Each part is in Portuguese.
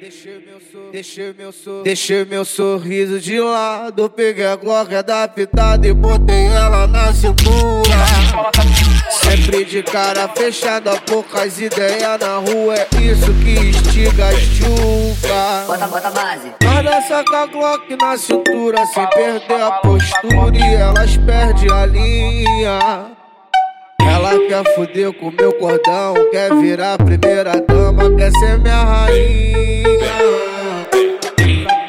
Deixei meu, sor... Deixei, meu sorriso de lado. Peguei a Glock adaptada e botei ela na cintura. Sempre de cara fechada, poucas ideias na rua. É isso que instiga as chuvas. Bota, bota base. Nós dança com a Glock na cintura, sem perder a postura. E elas perdem a linha. Quer fuder com meu cordão, quer virar a primeira dama, quer ser minha rainha.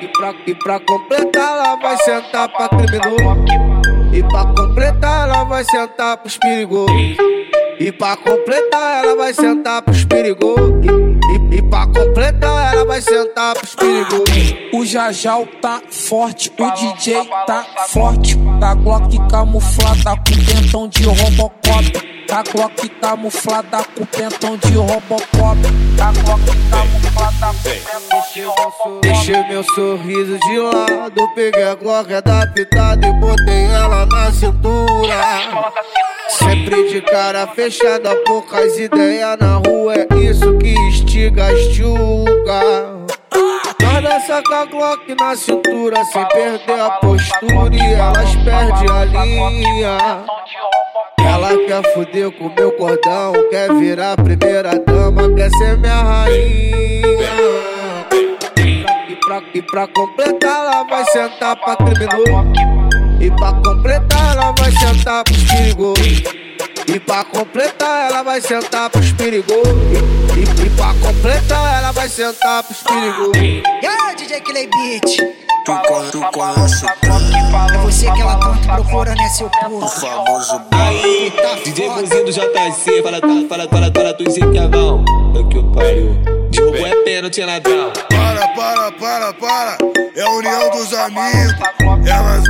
E pra, e pra completar, ela vai sentar pra criminoso. E pra completar, ela vai sentar pros perigosos. E pra completar, ela vai sentar pros perigosos. E, e, e pra completar, ela vai sentar pros perigosos. O Jajal tá forte, o DJ tá forte. Tá Glock camuflada com pentão de Robocop. Tá Glock camuflada com pentão de Robocop. Tá Glock camuflada com pentão de Robocop. Deixei meu sorriso de lado, peguei a Glock adaptada e botei ela na cintura. Sempre de cara fechada, poucas ideias na rua, é isso que instiga as chugas. Nós dança com a Glock na cintura, sem perder a postura e elas perdem a linha. Quer fuder com meu cordão, quer virar primeira dama, quer ser minha rainha. E pra, e pra completar, ela vai sentar pra criminoso. E pra completar, ela vai sentar pros perigosos. E pra completar, ela vai sentar pros perigosos. E, e, e pra completar, ela vai sentar pros perigosos. Aí, DJ Clay Beat? Tu, tu conhece o É você que ela tanto procura, né, seu o porra? famoso Aí, Tá DJ do JC, fala, fala, fala, fala, fala, tu dizer que é bom. É que o pariu. Derrubou é pênalti, ladrão. Para, para, para, para. É a união dos amigos. Elas